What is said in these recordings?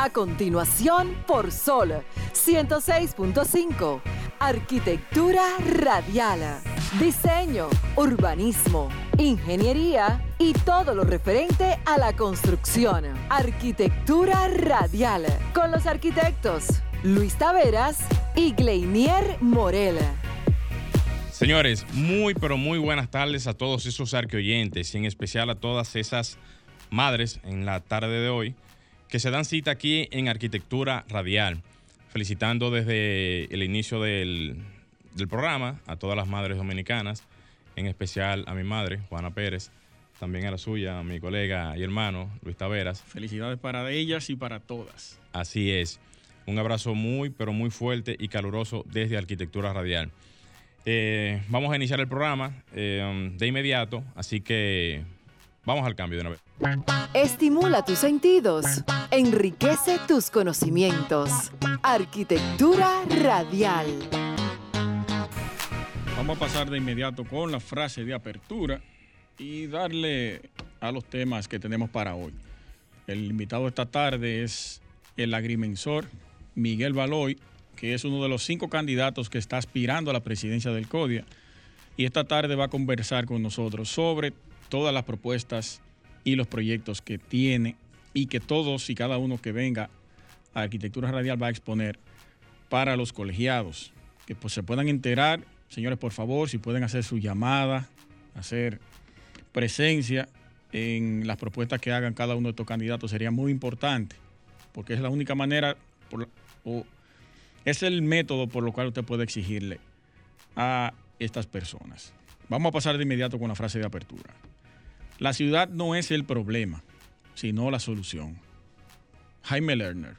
A continuación, por Sol 106.5. Arquitectura radial. Diseño, urbanismo, ingeniería y todo lo referente a la construcción. Arquitectura radial. Con los arquitectos Luis Taveras y Gleinier Morel. Señores, muy pero muy buenas tardes a todos esos arqueoyentes y en especial a todas esas madres en la tarde de hoy que se dan cita aquí en Arquitectura Radial. Felicitando desde el inicio del, programa a todas las madres dominicanas, en especial a mi madre, Juana Pérez, también a la suya, a mi colega y hermano, Luis Taveras. Felicidades para ellas y para todas. Así es. Un abrazo muy, pero muy fuerte y caluroso desde Arquitectura Radial. Eh, vamos a iniciar el programa eh, de inmediato, así que Vamos al cambio de una vez. Estimula tus sentidos, enriquece tus conocimientos. Arquitectura radial. Vamos a pasar de inmediato con la frase de apertura y darle a los temas que tenemos para hoy. El invitado esta tarde es el agrimensor Miguel Baloy, que es uno de los cinco candidatos que está aspirando a la presidencia del CODIA. Y esta tarde va a conversar con nosotros sobre todas las propuestas y los proyectos que tiene y que todos y cada uno que venga a Arquitectura Radial va a exponer para los colegiados, que pues, se puedan enterar, señores, por favor, si pueden hacer su llamada, hacer presencia en las propuestas que hagan cada uno de estos candidatos sería muy importante, porque es la única manera, o es el método por lo cual usted puede exigirle a estas personas. Vamos a pasar de inmediato con la frase de apertura. La ciudad no es el problema, sino la solución. Jaime Lerner.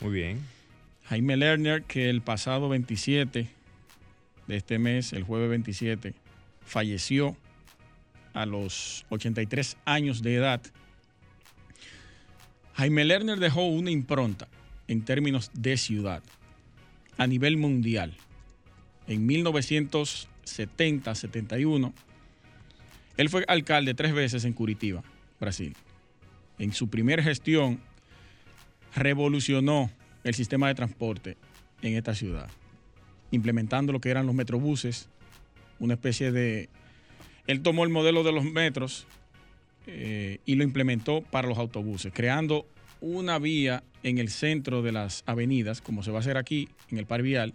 Muy bien. Jaime Lerner, que el pasado 27 de este mes, el jueves 27, falleció a los 83 años de edad. Jaime Lerner dejó una impronta en términos de ciudad a nivel mundial. En 1970-71 él fue alcalde tres veces en Curitiba, Brasil. En su primera gestión revolucionó el sistema de transporte en esta ciudad, implementando lo que eran los metrobuses, una especie de... Él tomó el modelo de los metros eh, y lo implementó para los autobuses, creando una vía en el centro de las avenidas, como se va a hacer aquí en el Par Vial.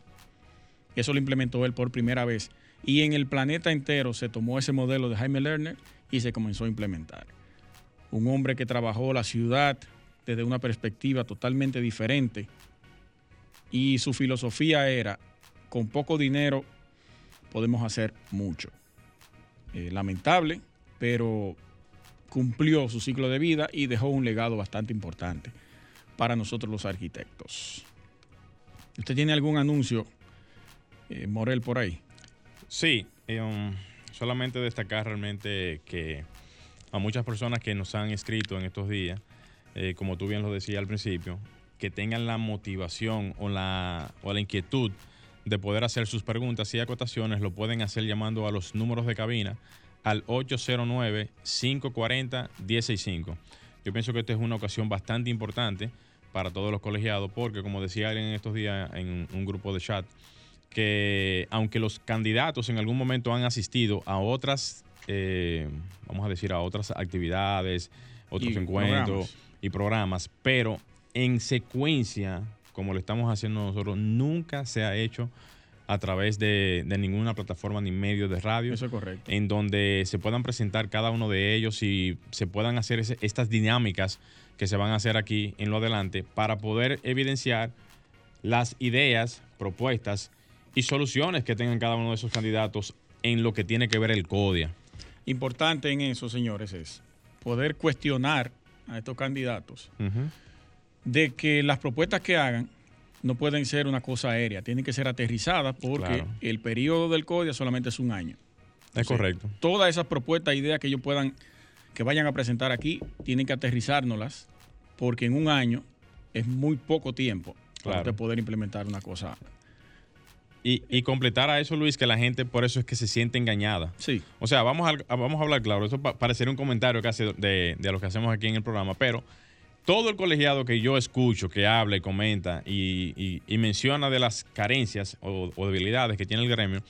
Eso lo implementó él por primera vez y en el planeta entero se tomó ese modelo de Jaime Lerner y se comenzó a implementar. Un hombre que trabajó la ciudad desde una perspectiva totalmente diferente y su filosofía era, con poco dinero podemos hacer mucho. Eh, lamentable, pero cumplió su ciclo de vida y dejó un legado bastante importante para nosotros los arquitectos. ¿Usted tiene algún anuncio, eh, Morel, por ahí? Sí, eh, um, solamente destacar realmente que a muchas personas que nos han escrito en estos días, eh, como tú bien lo decías al principio, que tengan la motivación o la, o la inquietud de poder hacer sus preguntas y acotaciones, lo pueden hacer llamando a los números de cabina al 809-540-165. Yo pienso que esta es una ocasión bastante importante para todos los colegiados, porque como decía alguien en estos días en un grupo de chat, que aunque los candidatos en algún momento han asistido a otras, eh, vamos a decir, a otras actividades, otros encuentros y programas, pero en secuencia, como lo estamos haciendo nosotros, nunca se ha hecho a través de, ninguna plataforma ni medio de radio. Eso es correcto. En donde se puedan presentar cada uno de ellos y se puedan hacer estas dinámicas que se van a hacer aquí en lo adelante para poder evidenciar las ideas, propuestas y soluciones que tengan cada uno de esos candidatos en lo que tiene que ver el CODIA. Importante en eso, señores, es poder cuestionar a estos candidatos de que las propuestas que hagan no pueden ser una cosa aérea, tienen que ser aterrizadas porque el periodo del CODIA solamente es un año. es correcto. Todas esas propuestas, ideas que ellos puedan, que vayan a presentar aquí, tienen que aterrizárnoslas porque en un año es muy poco tiempo para poder implementar una cosa y, completar a eso, Luis, que la gente por eso es que se siente engañada. Sí. O sea, vamos a, vamos a hablar claro. Eso parecería un comentario casi de, de lo que hacemos aquí en el programa, pero todo el colegiado que yo escucho, que habla y comenta y, menciona de las carencias o, debilidades que tiene el gremio,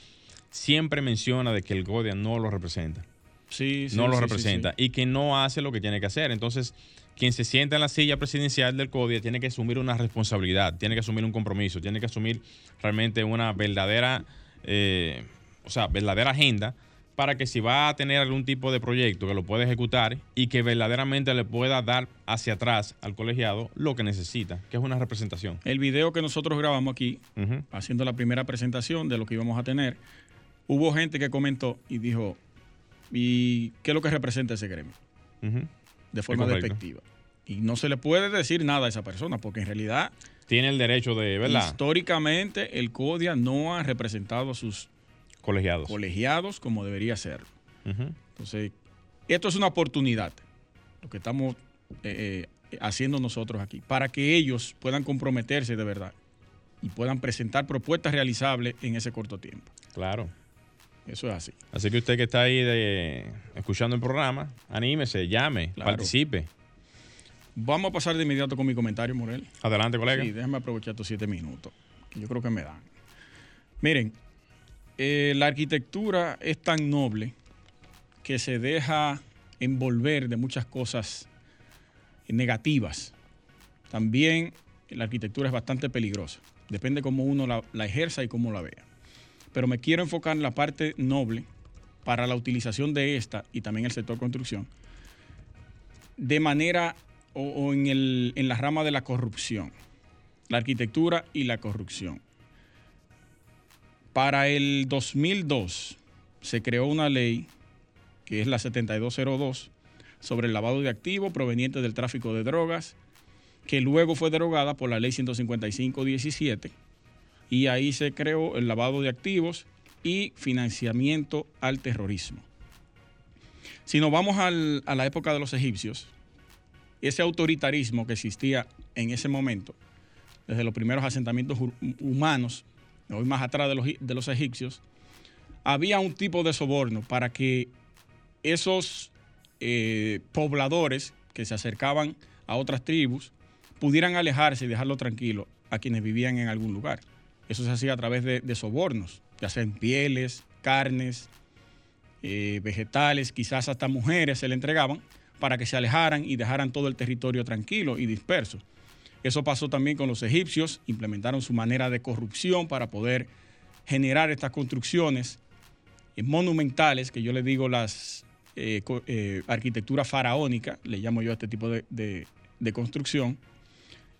siempre menciona de que el GODIA no lo representa. Sí, no lo representa y que no hace lo que tiene que hacer. Entonces, quien se sienta en la silla presidencial del CODIA tiene que asumir una responsabilidad, tiene que asumir un compromiso, tiene que asumir realmente una verdadera, eh, o sea, verdadera agenda para que si va a tener algún tipo de proyecto que lo pueda ejecutar y que verdaderamente le pueda dar hacia atrás al colegiado lo que necesita, que es una representación. El video que nosotros grabamos aquí, haciendo la primera presentación de lo que íbamos a tener, hubo gente que comentó y dijo, ¿y qué es lo que representa ese gremio? De forma despectiva. Y no se le puede decir nada a esa persona, porque en realidad... Tiene el derecho de, ¿verdad? Históricamente, el CODIA no ha representado a sus Colegiados. Colegiados como debería ser. Entonces, esto es una oportunidad, lo que estamos eh, eh, haciendo nosotros aquí, para que ellos puedan comprometerse de verdad y puedan presentar propuestas realizables en ese corto tiempo. Claro. Eso es así. Así que usted que está ahí de, escuchando el programa, anímese, llame, participe. Vamos a pasar de inmediato con mi comentario, Morel. Adelante, colega. Sí, déjame aprovechar estos siete minutos, que yo creo que me dan. Miren, eh, la arquitectura es tan noble que se deja envolver de muchas cosas negativas. También la arquitectura es bastante peligrosa. Depende cómo uno la, ejerza y cómo la vea. Pero me quiero enfocar en la parte noble para la utilización de esta y también el sector construcción de manera o, en, en la rama de la corrupción. La arquitectura y la corrupción. Para el 2002 se creó una ley, que es la 7202, sobre el lavado de activos provenientes del tráfico de drogas, que luego fue derogada por la ley 155-17, y ahí se creó el lavado de activos y financiamiento al terrorismo. Si nos vamos a la época de los egipcios, ese autoritarismo que existía en ese momento, desde los primeros asentamientos humanos hoy más atrás de los, egipcios, había un tipo de soborno para que esos eh, pobladores que se acercaban a otras tribus pudieran alejarse y dejarlo tranquilo a quienes vivían en algún lugar. Eso se hacía a través de, sobornos, ya sean pieles, carnes, eh, vegetales, quizás hasta mujeres se le entregaban para que se alejaran y dejaran todo el territorio tranquilo y disperso. Eso pasó también con los egipcios, implementaron su manera de corrupción para poder generar estas construcciones eh, monumentales, que yo le digo las eh, eh, arquitectura faraónica, le llamo yo este tipo de, construcción.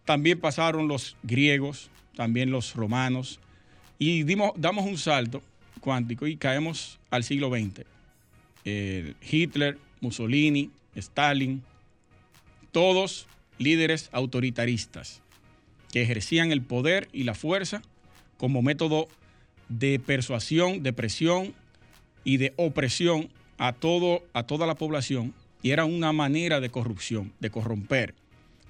También pasaron los griegos, también los romanos, y dimos, damos un salto cuántico y caemos al siglo XX. Hitler, Mussolini, Stalin, todos líderes autoritaristas que ejercían el poder y la fuerza como método de persuasión, de presión y de opresión a, todo, a toda la población y era una manera de corrupción, de corromper.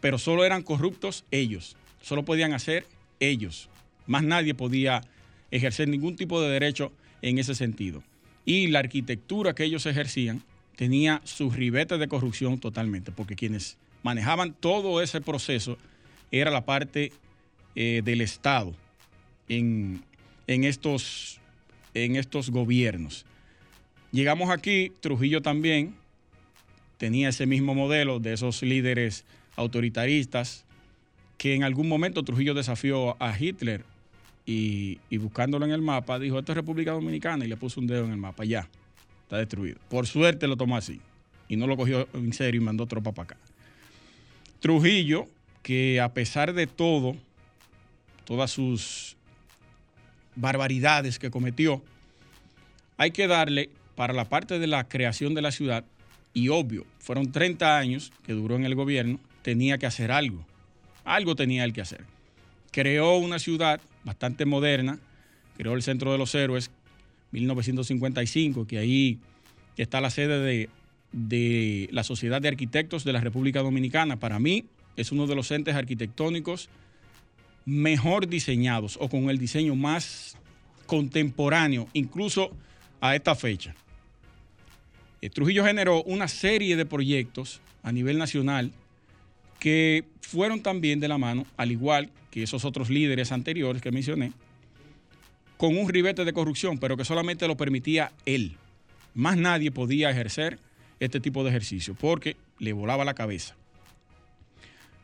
Pero solo eran corruptos ellos, solo podían hacer ellos. Más nadie podía ejercer ningún tipo de derecho en ese sentido. Y la arquitectura que ellos ejercían tenía sus ribetes de corrupción totalmente, porque quienes manejaban todo ese proceso era la parte eh, del Estado en, estos, en estos gobiernos. Llegamos aquí, Trujillo también tenía ese mismo modelo de esos líderes autoritaristas que en algún momento Trujillo desafió a Hitler y, buscándolo en el mapa dijo, esto es República Dominicana y le puso un dedo en el mapa, ya, está destruido. Por suerte lo tomó así y no lo cogió en serio y mandó tropa para acá. Trujillo, que a pesar de todo, todas sus barbaridades que cometió, hay que darle para la parte de la creación de la ciudad, y obvio, fueron 30 años que duró en el gobierno, tenía que hacer algo. Algo tenía él que hacer. Creó una ciudad bastante moderna, creó el Centro de los Héroes, 1955, que ahí está la sede de de la Sociedad de Arquitectos de la República Dominicana. Para mí es uno de los entes arquitectónicos mejor diseñados o con el diseño más contemporáneo, incluso a esta fecha. Eh, Trujillo generó una serie de proyectos a nivel nacional que fueron también de la mano, al igual que esos otros líderes anteriores que mencioné, con un ribete de corrupción, pero que solamente lo permitía él. Más nadie podía ejercer este tipo de ejercicio porque le volaba la cabeza.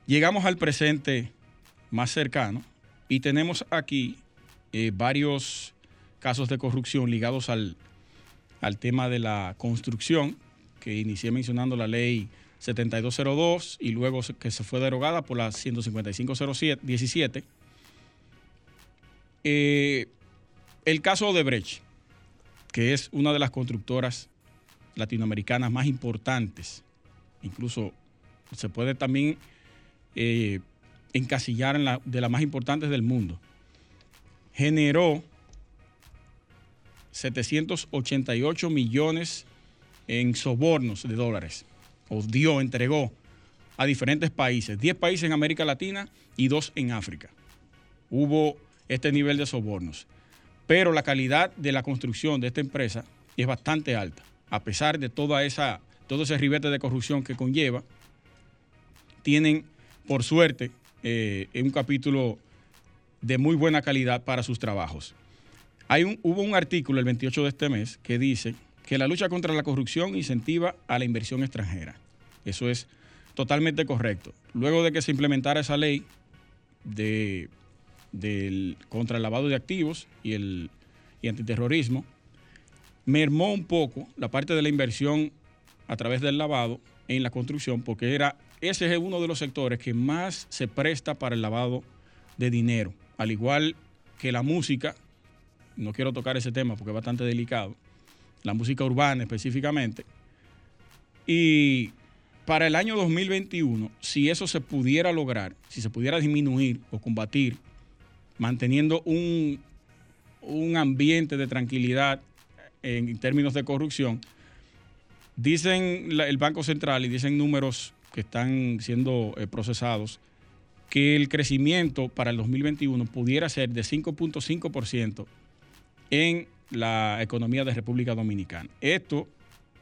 Llegamos al presente más cercano y tenemos aquí eh, varios casos de corrupción ligados al, al tema de la construcción, que inicié mencionando la ley 7202 y luego que se fue derogada por la 15517. Eh, el caso de Brecht, que es una de las constructoras latinoamericanas más importantes, incluso se puede también eh, encasillar en la, de las más importantes del mundo, generó 788 millones en sobornos de dólares o dio, entregó a diferentes países, 10 países en América Latina y 2 en África. Hubo este nivel de sobornos. Pero la calidad de la construcción de esta empresa es bastante alta, a pesar de toda esa, todo ese ribete de corrupción que conlleva. Tienen, por suerte, eh, un capítulo de muy buena calidad para sus trabajos. Hay un, hubo un artículo el 28 de este mes que dice que la lucha contra la corrupción incentiva a la inversión extranjera. Eso es totalmente correcto. Luego de que se implementara esa ley de, contra el lavado de activos y el y antiterrorismo, mermó un poco la parte de la inversión a través del lavado en la construcción, porque era, ese es uno de los sectores que más se presta para el lavado de dinero, al igual que la música, no quiero tocar ese tema porque es bastante delicado, la música urbana específicamente. Y para el año 2021, si eso se pudiera lograr, si se pudiera disminuir o combatir, manteniendo un, un ambiente de tranquilidad en términos de corrupción, dicen el Banco Central y dicen números que están siendo eh, procesados, que el crecimiento para el 2021 pudiera ser de 5.5% en la economía de República Dominicana. Esto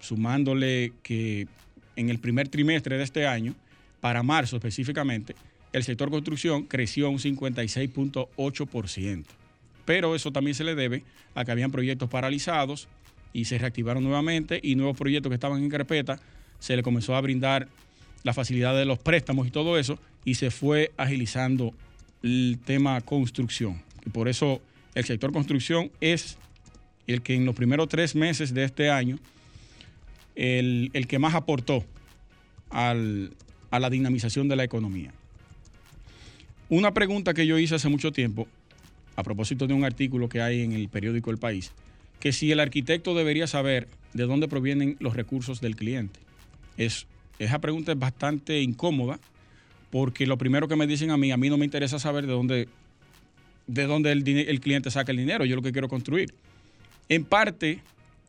sumándole que en el primer trimestre de este año, para marzo específicamente, el sector construcción creció un 56.8%. Pero eso también se le debe a que habían proyectos paralizados y se reactivaron nuevamente y nuevos proyectos que estaban en carpeta se le comenzó a brindar la facilidad de los préstamos y todo eso y se fue agilizando el tema construcción. Y por eso el sector construcción es el que en los primeros tres meses de este año, el, que más aportó a la dinamización de la economía. Una pregunta que yo hice hace mucho tiempo, a propósito de un artículo que hay en el periódico El País, que si el arquitecto debería saber de dónde provienen los recursos del cliente. Es, esa pregunta es bastante incómoda porque lo primero que me dicen a mí, a mí no me interesa saber de dónde, de dónde el, el cliente saca el dinero, yo lo que quiero construir. En parte,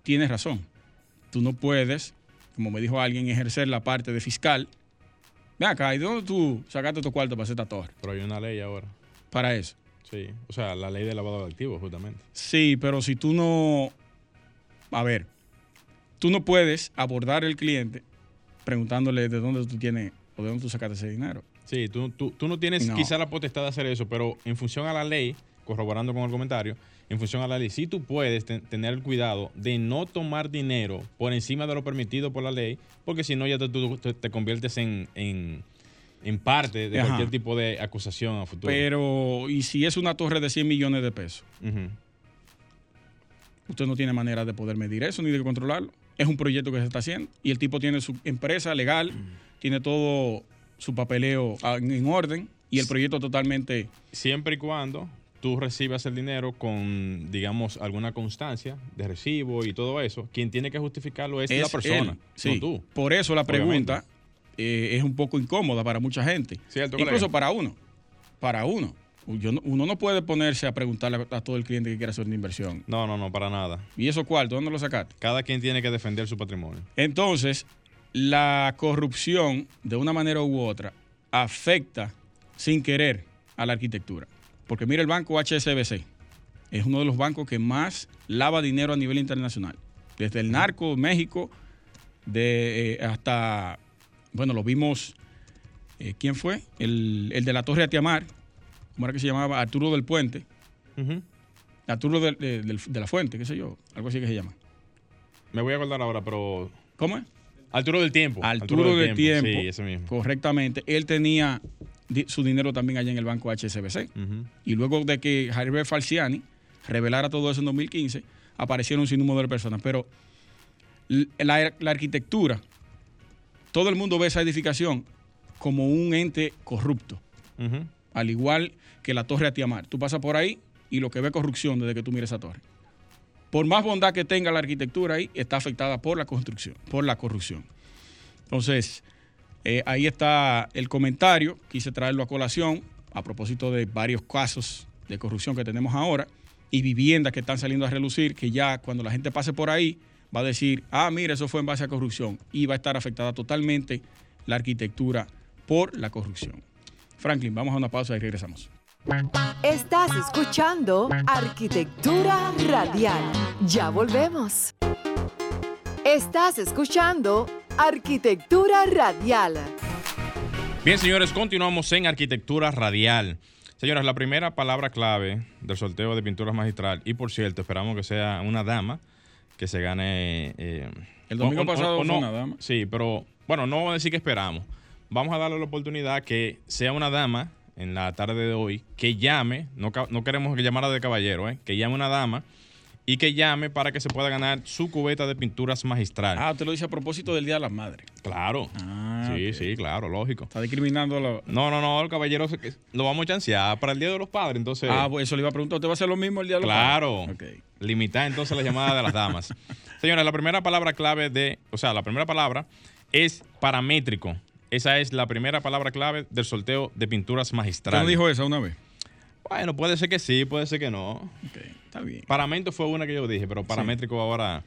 tienes razón. Tú no puedes, como me dijo alguien, ejercer la parte de fiscal. Ve acá, ¿y de dónde tú sacaste tu cuarto para hacer esta torre? Pero hay una ley ahora. Para eso. Sí, o sea, la ley de lavado de activos, justamente. Sí, pero si tú no. A ver, tú no puedes abordar al cliente preguntándole de dónde tú tienes o de dónde tú sacaste ese dinero. Sí, tú, tú, no tienes quizá la potestad de hacer eso, pero en función a la ley, corroborando con el comentario, en función a la ley, si tú puedes tener el cuidado de no tomar dinero por encima de lo permitido por la ley, porque si no ya tú te, conviertes en, parte de cualquier tipo de acusación a futuro. Pero, ¿y si es una torre de 100 millones de pesos? Usted no tiene manera de poder medir eso ni de controlarlo. Es un proyecto que se está haciendo y el tipo tiene su empresa legal, tiene todo su papeleo en orden y el proyecto totalmente... Siempre y cuando tú recibas el dinero con, digamos, alguna constancia de recibo y todo eso, quien tiene que justificarlo es, la persona, no tú. Por eso la pregunta eh, es un poco incómoda para mucha gente. Incluso para uno. Para uno. uno no puede ponerse a preguntarle a todo el cliente que quiera hacer una inversión. No, no, no, para nada. ¿Y eso cuál? ¿Dónde lo sacaste? Cada quien tiene que defender su patrimonio. Entonces, la corrupción, de una manera u otra, afecta sin querer a la arquitectura. Porque mira el banco HSBC, es uno de los bancos que más lava dinero a nivel internacional. Desde el narco, México, de, eh, hasta, bueno, lo vimos eh, ¿quién fue? El, el de la Torre Atiamar, ¿cómo era que se llamaba? Arturo del Puente. Arturo de, de la Fuente, qué sé yo, algo así que se llama. Me voy a acordar ahora, pero. ¿Cómo es? Arturo del Tiempo. Arturo del Tiempo. Sí, ese mismo. Correctamente. Él tenía su dinero también allá en el banco HSBC. Y luego de que Javier Falciani revelara todo eso en 2015, aparecieron un sinnúmero de personas. Pero la, la arquitectura, todo el mundo ve esa edificación como un ente corrupto, al igual que la Torre Atiamar. Tú pasas por ahí y lo que ve corrupción desde que tú mires esa torre. Por más bondad que tenga la arquitectura ahí, está afectada por la construcción, por la corrupción. Entonces, eh, ahí está el comentario, quise traerlo a colación a propósito de varios casos de corrupción que tenemos ahora y viviendas que están saliendo a relucir, que ya cuando la gente pase por ahí va a decir, ah, mira, eso fue en base a corrupción y va a estar afectada totalmente la arquitectura por la corrupción. Franklin, vamos a una pausa y regresamos. Estás escuchando Arquitectura Radial. Ya volvemos. Estás escuchando Arquitectura Radial. Bien, señores, continuamos en arquitectura radial. Señoras, la primera palabra clave del sorteo de pinturas magistral, y por cierto, esperamos que sea una dama que se gane. eh, El domingo o- o- pasado o fue no. una dama. Sí, pero bueno, no vamos a decir que esperamos. Vamos a darle la oportunidad que sea una dama en la tarde de hoy que llame, no, no queremos que llamara de caballero, ¿eh? que llame una dama y que llame para que se pueda ganar su cubeta de pinturas magistral. Ah, usted lo dice a propósito del Día de las Madres. claro. Ah, sí, sí, claro, lógico. Está discriminando a los... No, no, no, el caballero se- lo vamos a chancear para el Día de los Padres, entonces. Ah, pues eso le iba a preguntar. ¿Usted va a hacer lo mismo el Día de los claro. Padres? Ok. Limitar entonces la llamada de las damas. Señores, la primera palabra clave de, o sea, la primera palabra es paramétrico. Esa es la primera palabra clave del sorteo de pinturas ¿Usted magistrales. no dijo esa una vez? Bueno, puede ser que sí, puede ser que no. Ok, está bien. Paramento fue una que yo dije, pero paramétrico ahora,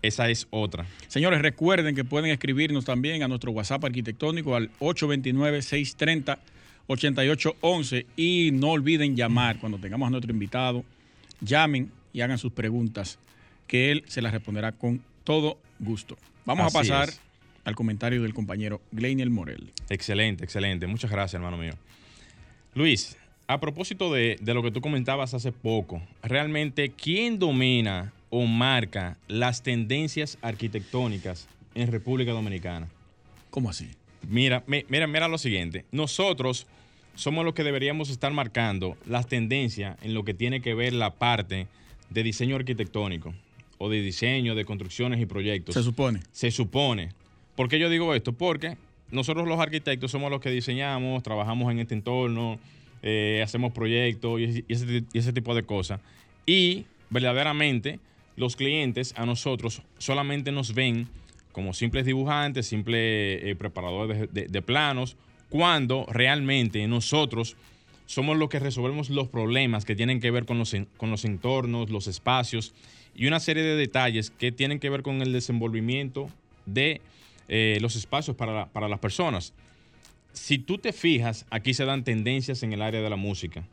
esa es otra. Señores, recuerden que pueden escribirnos también a nuestro WhatsApp arquitectónico al 829-630-8811 y no olviden llamar cuando tengamos a nuestro invitado. Llamen y hagan sus preguntas, que él se las responderá con todo gusto. Vamos a pasar es. al comentario del compañero Gleiniel Morel. Excelente, excelente. Muchas gracias, hermano mío. Luis, a propósito de, de lo que tú comentabas hace poco, realmente, ¿quién domina o marca las tendencias arquitectónicas en República Dominicana? ¿Cómo así? Mira, mi- mira, mira lo siguiente. Nosotros somos los que deberíamos estar marcando las tendencias en lo que tiene que ver la parte de diseño arquitectónico o de diseño de construcciones y proyectos. Se supone. Se supone. ¿Por qué yo digo esto? Porque nosotros los arquitectos somos los que diseñamos, trabajamos en este entorno, eh, hacemos proyectos y, ese, tipo de cosas. Y verdaderamente los clientes a nosotros solamente nos ven como simples dibujantes, simples eh, preparadores de, planos, cuando realmente nosotros somos los que resolvemos los problemas que tienen que ver con los, con los entornos, los espacios y una serie de detalles que tienen que ver con el desenvolvimiento de eh, los espacios para, para las personas. Si tú te fijas, aquí se dan tendencias en el área de la música,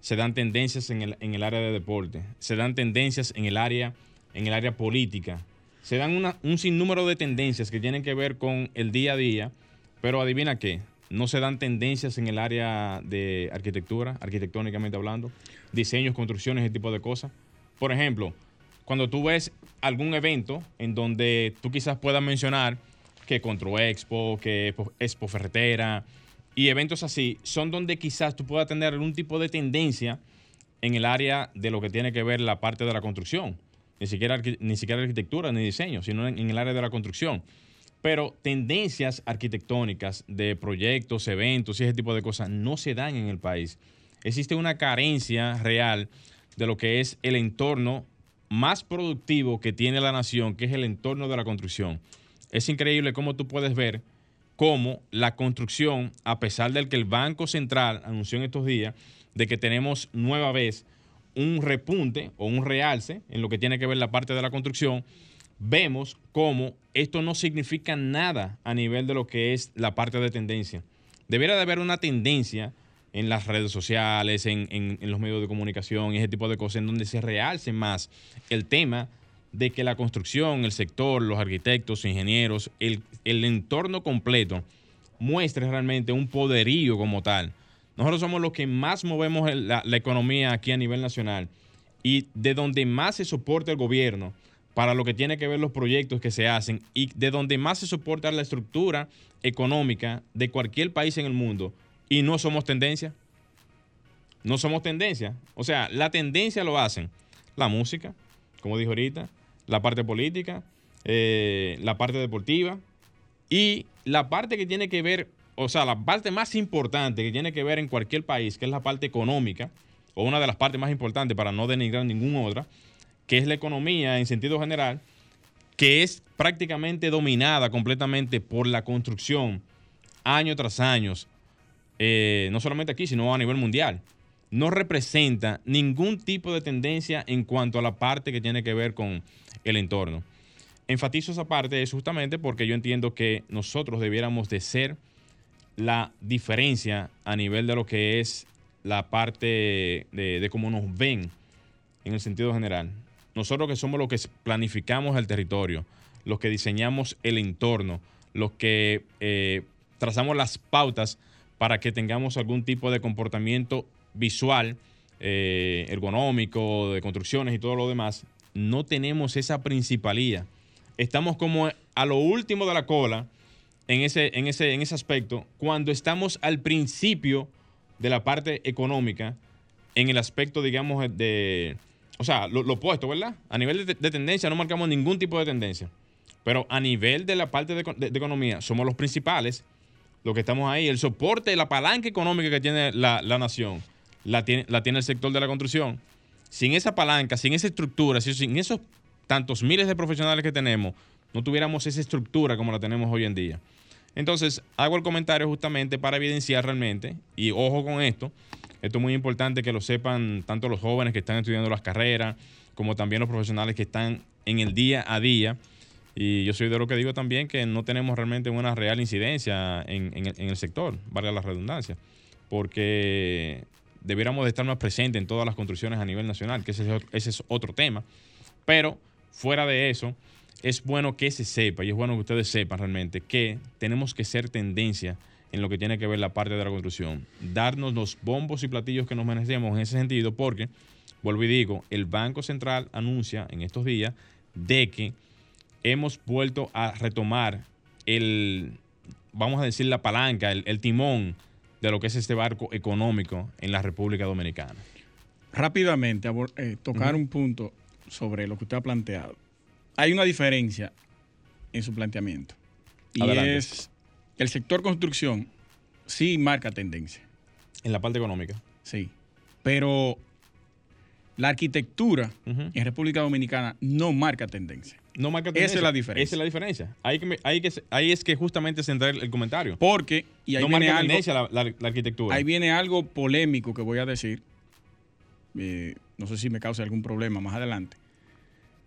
se dan tendencias en el, en el área de deporte, se dan tendencias en el área, en el área política, se dan un sinnúmero de tendencias que tienen que ver con el día a día, pero adivina qué, no se dan tendencias en el área de arquitectura, arquitectónicamente hablando, diseños, construcciones, ese tipo de cosas. Por ejemplo, cuando tú ves algún evento en donde tú quizás puedas mencionar que Contro Expo, que Expo- Ferretera y eventos así, son donde quizás tú puedas tener algún tipo de tendencia en el área de lo que tiene que ver la parte de la construcción. Ni siquiera, ni siquiera arquitectura ni diseño, sino en, en el área de la construcción. Pero tendencias arquitectónicas de proyectos, eventos y ese tipo de cosas no se dan en el país. Existe una carencia real de lo que es el entorno más productivo que tiene la nación, que es el entorno de la construcción. Es increíble cómo tú puedes ver cómo la construcción, a pesar del que el Banco Central anunció en estos días de que tenemos nueva vez un repunte o un realce en lo que tiene que ver la parte de la construcción, vemos cómo esto no significa nada a nivel de lo que es la parte de tendencia. Debería de haber una tendencia en las redes sociales, en, en- en los medios de comunicación y ese tipo de cosas, en donde se realce más el tema de que la construcción, el sector, los arquitectos, ingenieros, el, el entorno completo muestre realmente un poderío como tal. Nosotros somos los que más movemos la, la economía aquí a nivel nacional y de donde más se soporta el gobierno para lo que tiene que ver los proyectos que se hacen y de donde más se soporta la estructura económica de cualquier país en el mundo y no somos tendencia. No somos tendencia. O sea, la tendencia lo hacen la música, como dijo ahorita, la parte política, eh, la parte deportiva y la parte que tiene que ver, o sea, la parte más importante que tiene que ver en cualquier país, que es la parte económica, o una de las partes más importantes para no denigrar ninguna otra, que es la economía en sentido general, que es prácticamente dominada completamente por la construcción año tras año, eh, no solamente aquí, sino a nivel mundial. No representa ningún tipo de tendencia en cuanto a la parte que tiene que ver con el entorno. Enfatizo esa parte es justamente porque yo entiendo que nosotros debiéramos de ser la diferencia a nivel de lo que es la parte de, cómo nos ven en el sentido general. Nosotros que somos los que planificamos el territorio, los que diseñamos el entorno, los que eh, trazamos las pautas para que tengamos algún tipo de comportamiento visual, eh, ergonómico, de construcciones y todo lo demás, no tenemos esa principalía. Estamos como a lo último de la cola en ese, en ese, en ese aspecto, cuando estamos al principio de la parte económica, en el aspecto, digamos, de, o sea, lo, opuesto, ¿verdad? A nivel de, tendencia no marcamos ningún tipo de tendencia, pero a nivel de la parte de, economía somos los principales, los que estamos ahí, el soporte, la palanca económica que tiene la, nación, la tiene, la tiene el sector de la construcción. Sin esa palanca, sin esa estructura, sin esos tantos miles de profesionales que tenemos, no tuviéramos esa estructura como la tenemos hoy en día. Entonces, hago el comentario justamente para evidenciar realmente, y ojo con esto, esto es muy importante que lo sepan tanto los jóvenes que están estudiando las carreras, como también los profesionales que están en el día a día. Y yo soy de lo que digo también que no tenemos realmente una real incidencia en, el, sector, valga la redundancia, porque debiéramos de estar más presentes en todas las construcciones a nivel nacional, que ese es otro tema. Pero fuera de eso, es bueno que se sepa y es bueno que ustedes sepan realmente que tenemos que ser tendencia en lo que tiene que ver la parte de la construcción. Darnos los bombos y platillos que nos merecemos en ese sentido, porque, vuelvo y digo, el Banco Central anuncia en estos días de que hemos vuelto a retomar el, vamos a decir, la palanca, el, timón de lo que es este barco económico en la República Dominicana. Rápidamente, eh, tocar un punto sobre lo que usted ha planteado. Hay una diferencia en su planteamiento. Y es el sector construcción sí marca tendencia. En la parte económica. Sí. Pero la arquitectura en República Dominicana no marca tendencia. No marca tendencia. Esa es la diferencia. Esa es la diferencia. Ahí, que, ahí es que justamente centrar el comentario. Porque, y ahí no viene marca tendencia la, arquitectura. Ahí viene algo polémico que voy a decir. Eh, no sé si me causa algún problema más adelante.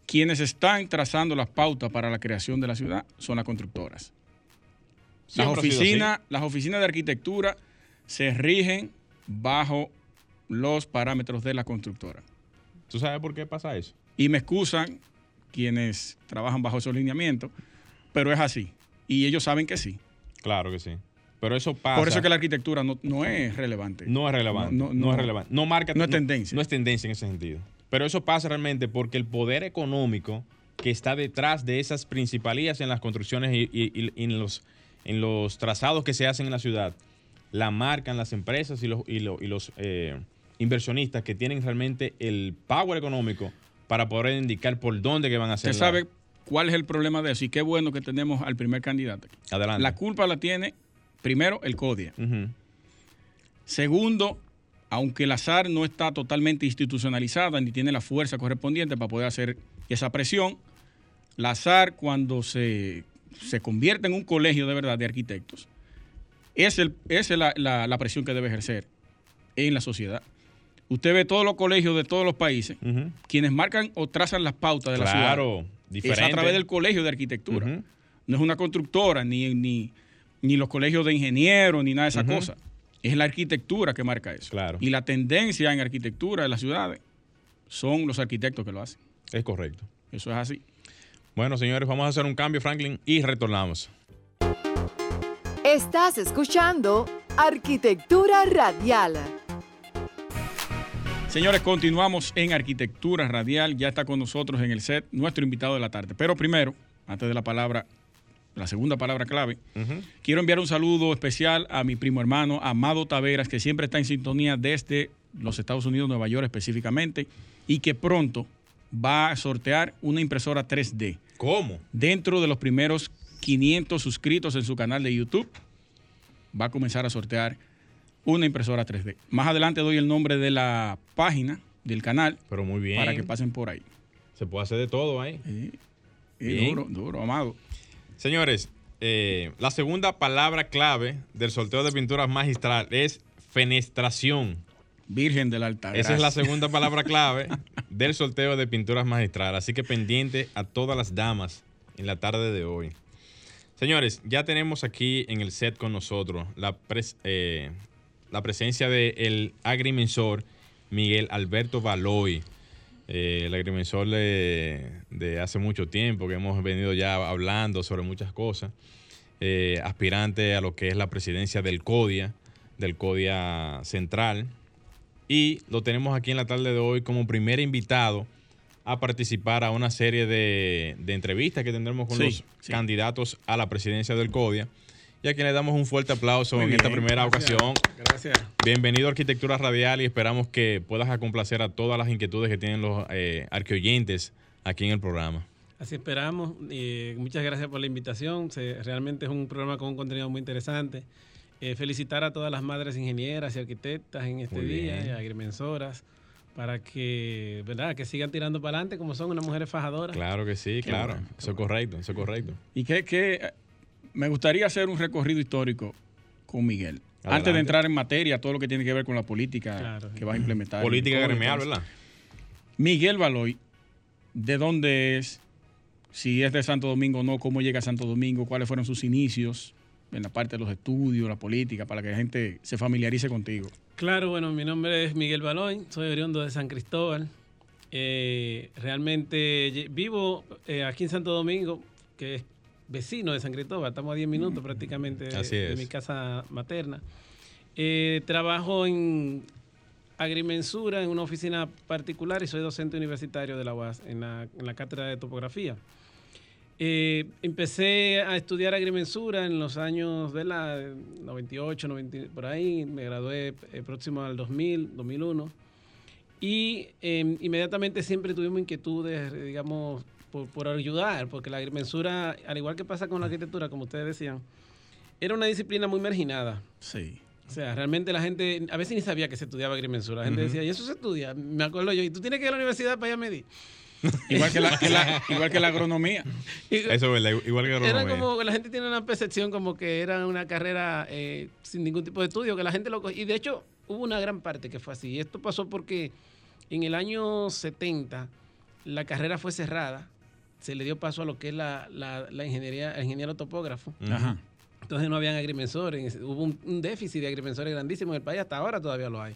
Quienes están trazando las pautas para la creación de la ciudad son las constructoras. Las oficinas, las oficinas de arquitectura se rigen bajo los parámetros de la constructora. ¿Tú sabes por qué pasa eso? Y me excusan quienes trabajan bajo esos lineamientos, pero es así. Y ellos saben que sí. Claro que sí. Pero eso pasa. Por eso es que la arquitectura no, es relevante. No es relevante. No, es relevante. No marca. No es tendencia. No es tendencia en ese sentido. Pero eso pasa realmente porque el poder económico que está detrás de esas principalías en las construcciones y en los en los trazados que se hacen en la ciudad, la marcan las empresas y los, y los, eh, inversionistas que tienen realmente el power económico para poder indicar por dónde que van a hacer. ¿Usted sabe cuál es el problema de eso? Y qué bueno que tenemos al primer candidato. Adelante. La culpa la tiene, primero, el CODIA. Segundo, aunque el azar no está totalmente institucionalizada ni tiene la fuerza correspondiente para poder hacer esa presión, la azar cuando se se convierte en un colegio de verdad de arquitectos, es, el, es la, la, presión que debe ejercer en la sociedad. Usted ve todos los colegios de todos los países, quienes marcan o trazan las pautas de la ciudad. Claro, Es a través del colegio de arquitectura. No es una constructora, ni, ni, ni, los colegios de ingenieros, ni nada de esa cosa. Es la arquitectura que marca eso. Claro. Y la tendencia en arquitectura de las ciudades son los arquitectos que lo hacen. Es correcto. Eso es así. Bueno, señores, vamos a hacer un cambio, Franklin, y retornamos. Estás escuchando Arquitectura Radial. Señores, continuamos en Arquitectura Radial. Ya está con nosotros en el set nuestro invitado de la tarde. Pero primero, antes de la palabra, la segunda palabra clave, quiero enviar un saludo especial a mi primo hermano Amado Taveras, que siempre está en sintonía desde los Estados Unidos, Nueva York específicamente, y que pronto va a sortear una impresora 3D. ¿Cómo? Dentro de los primeros 500 suscritos en su canal de YouTube, va a comenzar a sortear una impresora 3D. Más adelante doy el nombre de la página del canal. Pero muy bien. Para que pasen por ahí. Se puede hacer de todo ahí. Sí. duro, duro, amado. Señores, eh, la segunda palabra clave del sorteo de pinturas magistral es fenestración. Virgen del altar. Esa es la segunda palabra clave del sorteo de pinturas magistral. Así que pendiente a todas las damas en la tarde de hoy. Señores, ya tenemos aquí en el set con nosotros la, eh, la presencia del agrimensor Miguel Alberto Baloy. Eh, el agrimensor de, hace mucho tiempo, que hemos venido ya hablando sobre muchas cosas. Eh, aspirante a lo que es la presidencia del CODIA, del CODIA Central. Y lo tenemos aquí en la tarde de hoy como primer invitado a participar a una serie de, entrevistas que tendremos con los candidatos a la presidencia del CODIA y a quien le damos un fuerte aplauso en esta primera ocasión. Gracias. Bienvenido a Arquitectura Radial y esperamos que puedas complacer a todas las inquietudes que tienen los eh, arqueoyentes aquí en el programa. Así esperamos. y muchas gracias por la invitación. realmente es un programa con un contenido muy interesante. Eh, felicitar a todas las madres ingenieras y arquitectas en este día, y agrimensoras para que, ¿verdad? que sigan tirando para adelante como son unas mujeres fajadoras. Claro que sí, claro. eso es correcto, eso es correcto. Y que, que me gustaría hacer un recorrido histórico con Miguel. Antes de entrar en materia, todo lo que tiene que ver con la política que va a implementar. Política gremial, ¿verdad? Miguel Baloy, ¿de dónde es? Si es de Santo Domingo o no, cómo llega a Santo Domingo, cuáles fueron sus inicios en la parte de los estudios, la política, para que la gente se familiarice contigo. Claro, bueno, mi nombre es Miguel Baloy, soy oriundo de San Cristóbal. Eh, realmente vivo eh, aquí en Santo Domingo, que es vecino de San Cristóbal, estamos a 10 minutos prácticamente de, mi casa materna. Eh, trabajo en agrimensura en una oficina particular y soy docente universitario de la UAS en la, cátedra de topografía. Eh, empecé a estudiar agrimensura en los años de la 98, 90, por ahí, me gradué eh, próximo al 2000, 2001. Y em, inmediatamente siempre tuvimos inquietudes, digamos, por, ayudar, porque la agrimensura, al igual que pasa con la arquitectura, como ustedes decían, era una disciplina muy marginada. Sí. O sea, realmente la gente, a veces ni sabía que se estudiaba agrimensura. La gente decía, ¿y eso se estudia? Me acuerdo yo, ¿y tú tienes que ir a la universidad para ir a medir? igual, que la, igual que la agronomía. Eso es verdad, igual que la agronomía. Era como, la gente tiene una percepción como que era una carrera eh, sin ningún tipo de estudio, que la gente lo... Y de hecho, hubo una gran parte que fue así. Y esto pasó porque en el año 70 la carrera fue cerrada se le dio paso a lo que es la, la, ingeniería, el ingeniero topógrafo. Entonces no habían agrimensores, hubo un, déficit de agrimensores grandísimo en el país, hasta ahora todavía lo hay.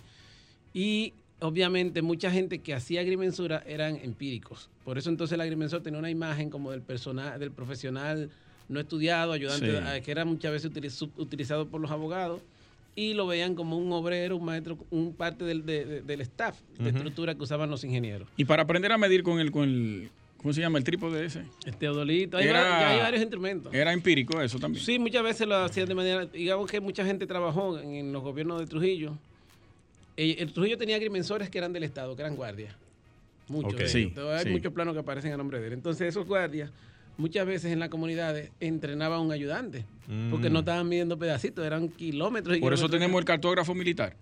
Y obviamente mucha gente que hacía agrimensura eran empíricos. Por eso entonces el agrimensor tenía una imagen como del personal, del profesional no estudiado, ayudante, que era muchas veces utilizado por los abogados y lo veían como un obrero, un maestro, un parte del, del staff de estructura que usaban los ingenieros. Y para aprender a medir con el, con el, ¿Cómo se llama el trípode ese? El teodolito. Hay, hay varios instrumentos. Era empírico eso también. Sí, muchas veces lo hacían de manera. Digamos que mucha gente trabajó en, los gobiernos de Trujillo. El, Trujillo tenía agrimensores que eran del Estado, que eran guardias. Muchos. Sí, hay muchos planos que aparecen a nombre de él. Entonces, esos guardias, muchas veces en las comunidades, entrenaban a un ayudante. Porque no mm. estaban midiendo pedacitos, eran kilómetros y Por eso tenemos el cartógrafo militar.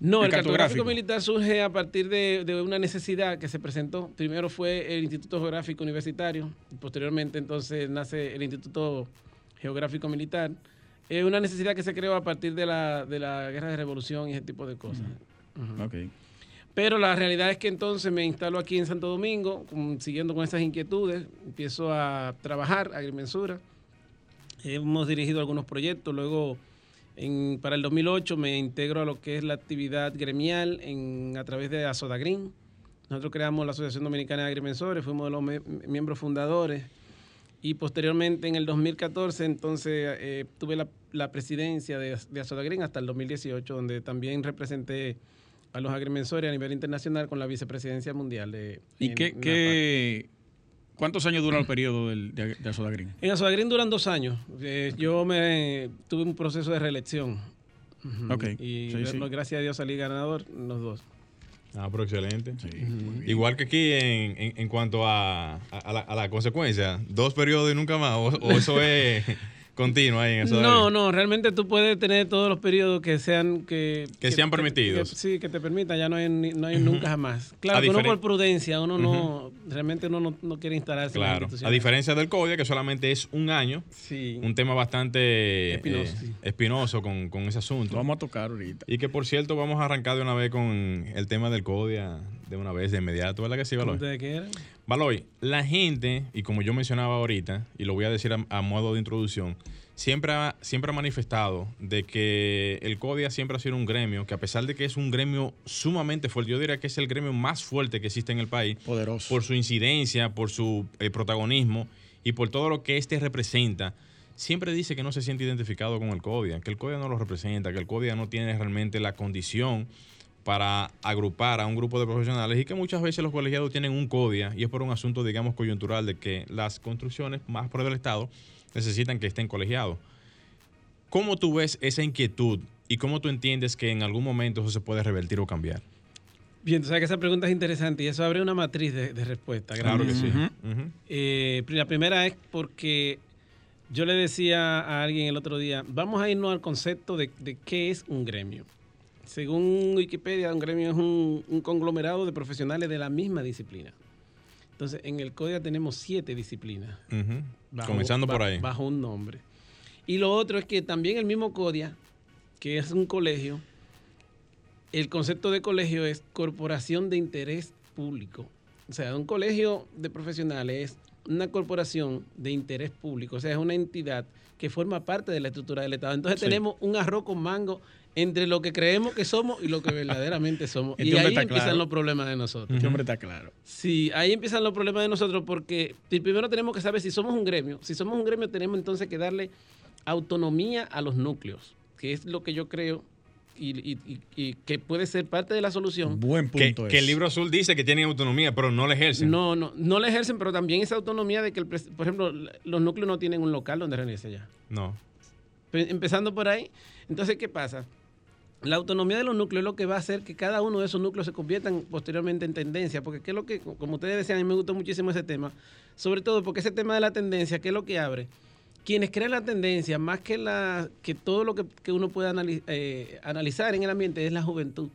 No, el, cartográfico militar surge a partir de, una necesidad que se presentó. Primero fue el Instituto Geográfico Universitario, y posteriormente entonces nace el Instituto Geográfico Militar. Es una necesidad que se creó a partir de la, de la guerra de revolución y ese tipo de cosas. Pero la realidad es que entonces me instalo aquí en Santo Domingo, siguiendo con esas inquietudes, empiezo a trabajar agrimensura. Hemos dirigido algunos proyectos, luego para el 2008 me integro a lo que es la actividad gremial en, a través de Asodagrin. Nosotros creamos la Asociación Dominicana de Agrimensores, fuimos de los miembros fundadores. Y posteriormente, en el 2014, entonces eh, tuve la, la presidencia de, de Asodagrin hasta el 2018, donde también representé a los agrimensores a nivel internacional con la vicepresidencia mundial. De, ¿Y en- qué, en qué- cuántos años dura el periodo del, de, de Asodagrin? En Asodagrin duran dos años. Eh, yo me tuve un proceso de reelección. Ujú. Ok. Y Sí, sí. gracias a Dios salí ganador los dos. Ah, pero excelente. Sí. Igual que aquí en, en- en cuanto a, a- a la, a la consecuencia, dos periodos y nunca más, o, o eso es continuo ahí en eso. No, no, realmente tú puedes tener todos los periodos que sean que, Que sean permitidos. que- sí, que te permitan, ya no hay, ni- no hay nunca jamás. Claro, que uno por prudencia, uno no, realmente uno no, no quiere instalarse en la Claro, institución. a diferencia del CODIA, que solamente es un año, Sí. un tema bastante Espinoso, eh, sí. espinoso con, con ese Lo asunto. vamos a tocar ahorita. Y que por cierto, vamos a arrancar de una vez con el tema del CODIA, de una vez, de inmediato, ¿verdad que sí, ¿Cómo Baloy? ustedes quieran? Baloy, la gente, y como yo mencionaba ahorita, y lo voy a decir a, a modo de introducción, siempre ha, siempre ha manifestado de que el CODIA siempre ha sido un gremio, que a pesar de que es un gremio sumamente fuerte, yo diría que es el gremio más fuerte que existe en el país, Poderoso. por su incidencia, por su eh, protagonismo y por todo lo que este representa, siempre dice que no se siente identificado con el CODIA, que el CODIA no lo representa, que el CODIA no tiene realmente la condición para agrupar a un grupo de profesionales y que muchas veces los colegiados tienen un CODIA y es por un asunto, digamos, coyuntural de que las construcciones más por el Estado necesitan que estén colegiados. ¿Cómo tú ves esa inquietud y cómo tú entiendes que en algún momento eso se puede revertir o cambiar? Bien, tú sabes que esa pregunta es interesante y eso abre una matriz de, de respuesta. Claro que sí. Eh, la primera es porque yo le decía a alguien el otro día, vamos a irnos al concepto de, de qué es un gremio. Según Wikipedia, un gremio es un, un conglomerado de profesionales de la misma disciplina. Entonces, en el código tenemos siete disciplinas. Bajo- Comenzando por ahí. Bajo un nombre. Y lo otro es que también el mismo CODIA, que es un colegio, el concepto de colegio es corporación de interés público. O sea, un colegio de profesionales es una corporación de interés público, o sea, es una entidad que forma parte de la estructura del Estado. Entonces Sí. tenemos un arroz con mango entre lo que creemos que somos y lo que verdaderamente somos. Este y ahí está empiezan claro. los problemas de nosotros. Este hombre está claro. Sí, ahí empiezan los problemas de nosotros porque primero tenemos que saber si somos un gremio. Si somos un gremio tenemos entonces que darle autonomía a los núcleos, que es lo que yo creo y, y- y- y que puede ser parte de la solución. Buen Que, punto. que es. el libro azul dice que tienen autonomía, pero no la ejercen. No, no, no le ejercen, pero también esa autonomía de que, el por ejemplo, los núcleos no tienen un local donde reunirse ya. No. Pe- Empezando por ahí, entonces, ¿qué pasa? La autonomía de los núcleos es lo que va a hacer que cada uno de esos núcleos se conviertan posteriormente en tendencia, porque qué es lo que, como ustedes decían, a mí me gustó muchísimo ese tema, sobre todo porque ese tema de la tendencia, ¿qué es lo que abre? Quienes crean la tendencia, más que, la, que todo lo que, que uno pueda anali- eh, analizar en el ambiente, es la juventud.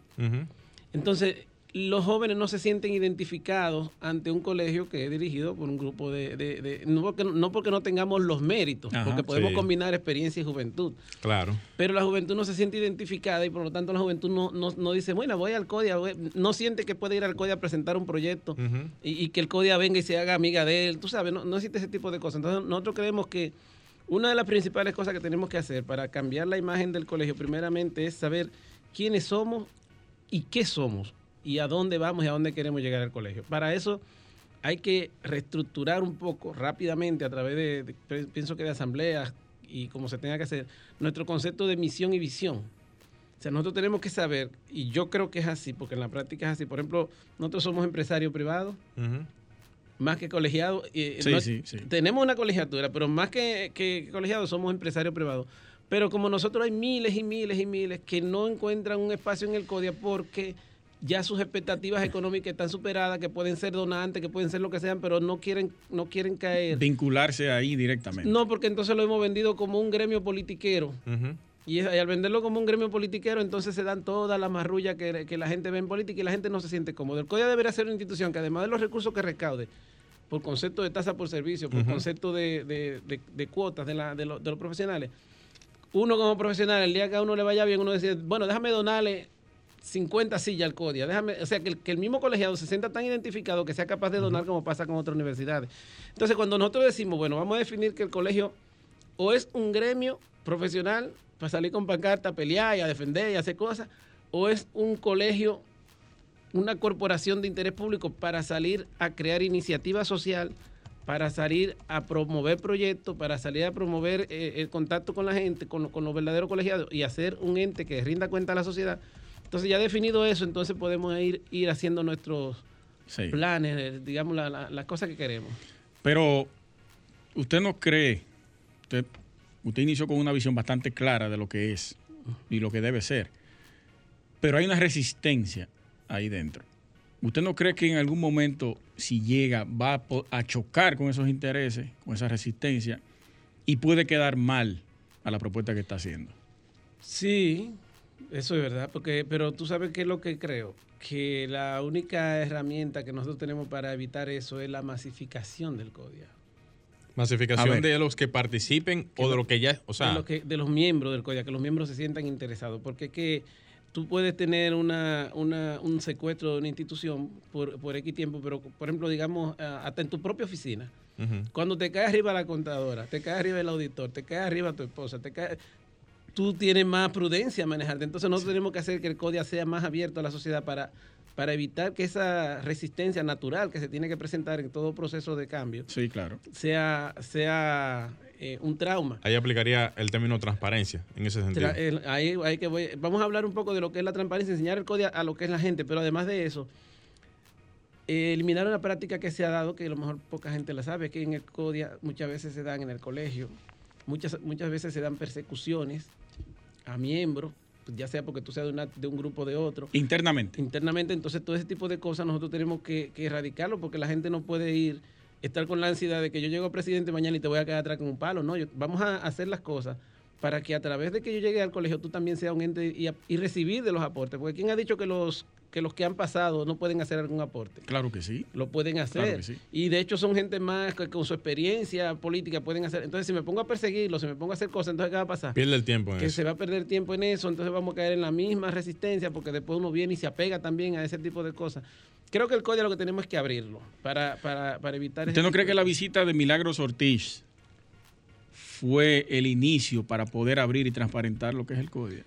Entonces, los jóvenes no se sienten identificados ante un colegio que es dirigido por un grupo de... de- de- no, porque, no porque no tengamos los méritos, Ajá, porque podemos sí. combinar experiencia y juventud, Claro. pero la juventud no se siente identificada y por lo tanto la juventud no, no, no dice, bueno, voy al CODIA, voy-". no siente que puede ir al CODIA a presentar un proyecto y que el CODIA venga y se haga amiga de él, tú sabes, no, no existe ese tipo de cosas. Entonces nosotros creemos que una de las principales cosas que tenemos que hacer para cambiar la imagen del colegio, primeramente, es saber quiénes somos y qué somos y a dónde vamos y a dónde queremos llegar al colegio. Para eso hay que reestructurar un poco rápidamente a través de, de- pienso que de asambleas y como se tenga que hacer, nuestro concepto de misión y visión. O sea, nosotros tenemos que saber, y yo creo que es así, porque en la práctica es así. Por ejemplo, nosotros somos empresarios privados, Ujú. más que colegiados. eh, Sí, no- sí, sí. Tenemos una colegiatura, pero más que, que colegiados somos empresarios privados. Pero como nosotros hay miles y miles y miles que no encuentran un espacio en el CODIA porque ya sus expectativas económicas están superadas, que pueden ser donantes, que pueden ser lo que sean, pero no quieren, no quieren caer. Vincularse ahí directamente. No, porque entonces lo hemos vendido como un gremio politiquero. Y, al venderlo como un gremio politiquero, entonces se dan toda la marrulla que, que la gente ve en política y la gente no se siente cómodo. El CODIA debería ser una institución que además de los recursos que recaude, por concepto de tasa por servicio, por concepto de, de- de- de cuotas de, la- los profesionales, uno como profesional, el día que a uno le vaya bien, uno dice, bueno, déjame donarle 50 sillas al CODIA, déjame, o sea, que el, que el mismo colegiado se sienta tan identificado que sea capaz de donar como pasa con otras universidades. Entonces, cuando nosotros decimos, bueno, vamos a definir que el colegio o es un gremio profesional para salir con pancarta, a pelear y a defender y a hacer cosas, o es un colegio, una corporación de interés público para salir a crear iniciativa social para salir a promover proyectos, para salir a promover eh, el contacto con la gente, con, con, los verdaderos colegiados y hacer un ente que rinda cuenta a la sociedad. Entonces ya definido eso, entonces podemos ir, ir haciendo nuestros planes, eh, digamos, las cosas que queremos. Pero, ¿usted no cree, usted, usted inició con una visión bastante clara de lo que es y lo que debe ser, pero hay una resistencia ahí dentro. ¿Usted no cree que en algún momento, si llega, va a, chocar con esos intereses, con esa resistencia, y puede quedar mal a la propuesta que está haciendo? Sí, eso es verdad, porque, pero tú sabes qué es lo que creo, que la única herramienta que nosotros tenemos para evitar eso es la masificación del CODIA. Masificación de los que participen o de lo que ya, o sea, de, de los miembros del CODIA, que los miembros se sientan interesados, porque es que tú puedes tener una, una, un secuestro de una institución por, por X tiempo, pero por ejemplo, digamos, hasta en tu propia oficina. Cuando te cae arriba la contadora, te cae arriba el auditor, te cae arriba tu esposa, te cae, tú tienes más prudencia a manejarte. Entonces nosotros tenemos que hacer que el código sea más abierto a la sociedad para, para evitar que esa resistencia natural que se tiene que presentar en todo proceso de cambio sí, claro. sea, sea eh, un trauma. Ahí aplicaría el término transparencia en ese sentido. ahí, que vamos a hablar un poco de lo que es la transparencia, enseñar el código a lo que es la gente, pero además de eso, eh, eliminar una práctica que se ha dado, que a lo mejor poca gente la sabe, que en el CODIA muchas veces se dan en el colegio, muchas, muchas veces se dan persecuciones a miembros, ya sea porque tú seas de, de un grupo de otro. Internamente. Internamente, entonces todo ese tipo de cosas nosotros tenemos que, que erradicarlo porque la gente no puede ir estar con la ansiedad de que yo llego a presidente mañana y te voy a quedar atrás con un palo. No, vamos a hacer las cosas para que a través de que yo llegue al colegio tú también seas un ente y, recibir de los aportes. Porque ¿quién ha dicho que los que los que han pasado no pueden hacer algún aporte? Claro que sí. Lo pueden hacer. Y de hecho son gente más que con su experiencia política pueden hacer. Entonces, si me pongo a perseguirlo, si me pongo a hacer cosas, entonces ¿qué va a pasar? Pierde el tiempo en que se va a perder tiempo en eso, entonces vamos a caer en la misma resistencia porque después uno viene y se apega también a ese tipo de cosas. Creo que el código lo que tenemos es que abrirlo para, para, para evitar... ¿Usted no cree que la visita de Milagros Ortiz fue el inicio para poder abrir y transparentar lo que es el código?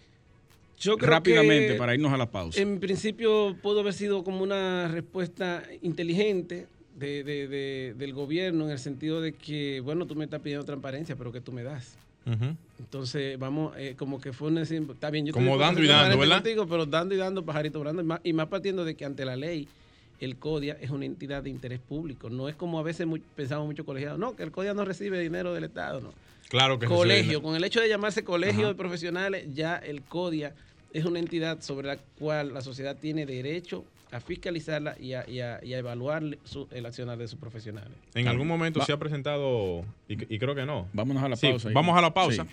Yo creo Rápidamente, para irnos a la pausa. En principio pudo haber sido como una respuesta inteligente de, del gobierno en el sentido de que, bueno, tú me estás pidiendo transparencia, pero que tú me das. Entonces, vamos, eh, como que fue un... Está bien, yo como dando y dando, ¿verdad? pero dando y dando, pajarito volando, y más, y más partiendo de que ante la ley el CODIA es una entidad de interés público. No es como a veces pensamos muchos colegiados, no, que el CODIA no recibe dinero del Estado, no. Claro que Colegio, con el hecho de llamarse colegio de profesionales, ya el CODIA es una entidad sobre la cual la sociedad tiene derecho a fiscalizarla y a, evaluar el accionar de sus profesionales. En algún momento se ha presentado, y, creo que no. Vámonos a la pausa. vamos a la pausa.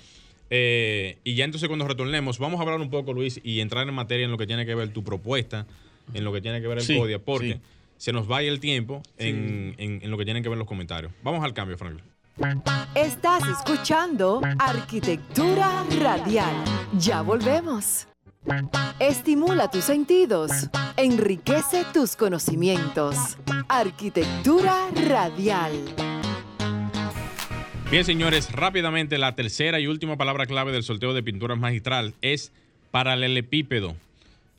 Eh, y ya entonces cuando retornemos, vamos a hablar un poco, Luis, y entrar en materia en lo que tiene que ver tu propuesta en lo que tiene que ver el CODIA, porque se nos vaya el tiempo en, en, lo que tienen que ver los comentarios. Vamos al cambio, Franklin. Estás escuchando Arquitectura Radial. Ya volvemos. Estimula tus sentidos, enriquece tus conocimientos. Arquitectura Radial. Bien, señores, rápidamente la tercera y última palabra clave del sorteo de pinturas magistral es paralelepípedo.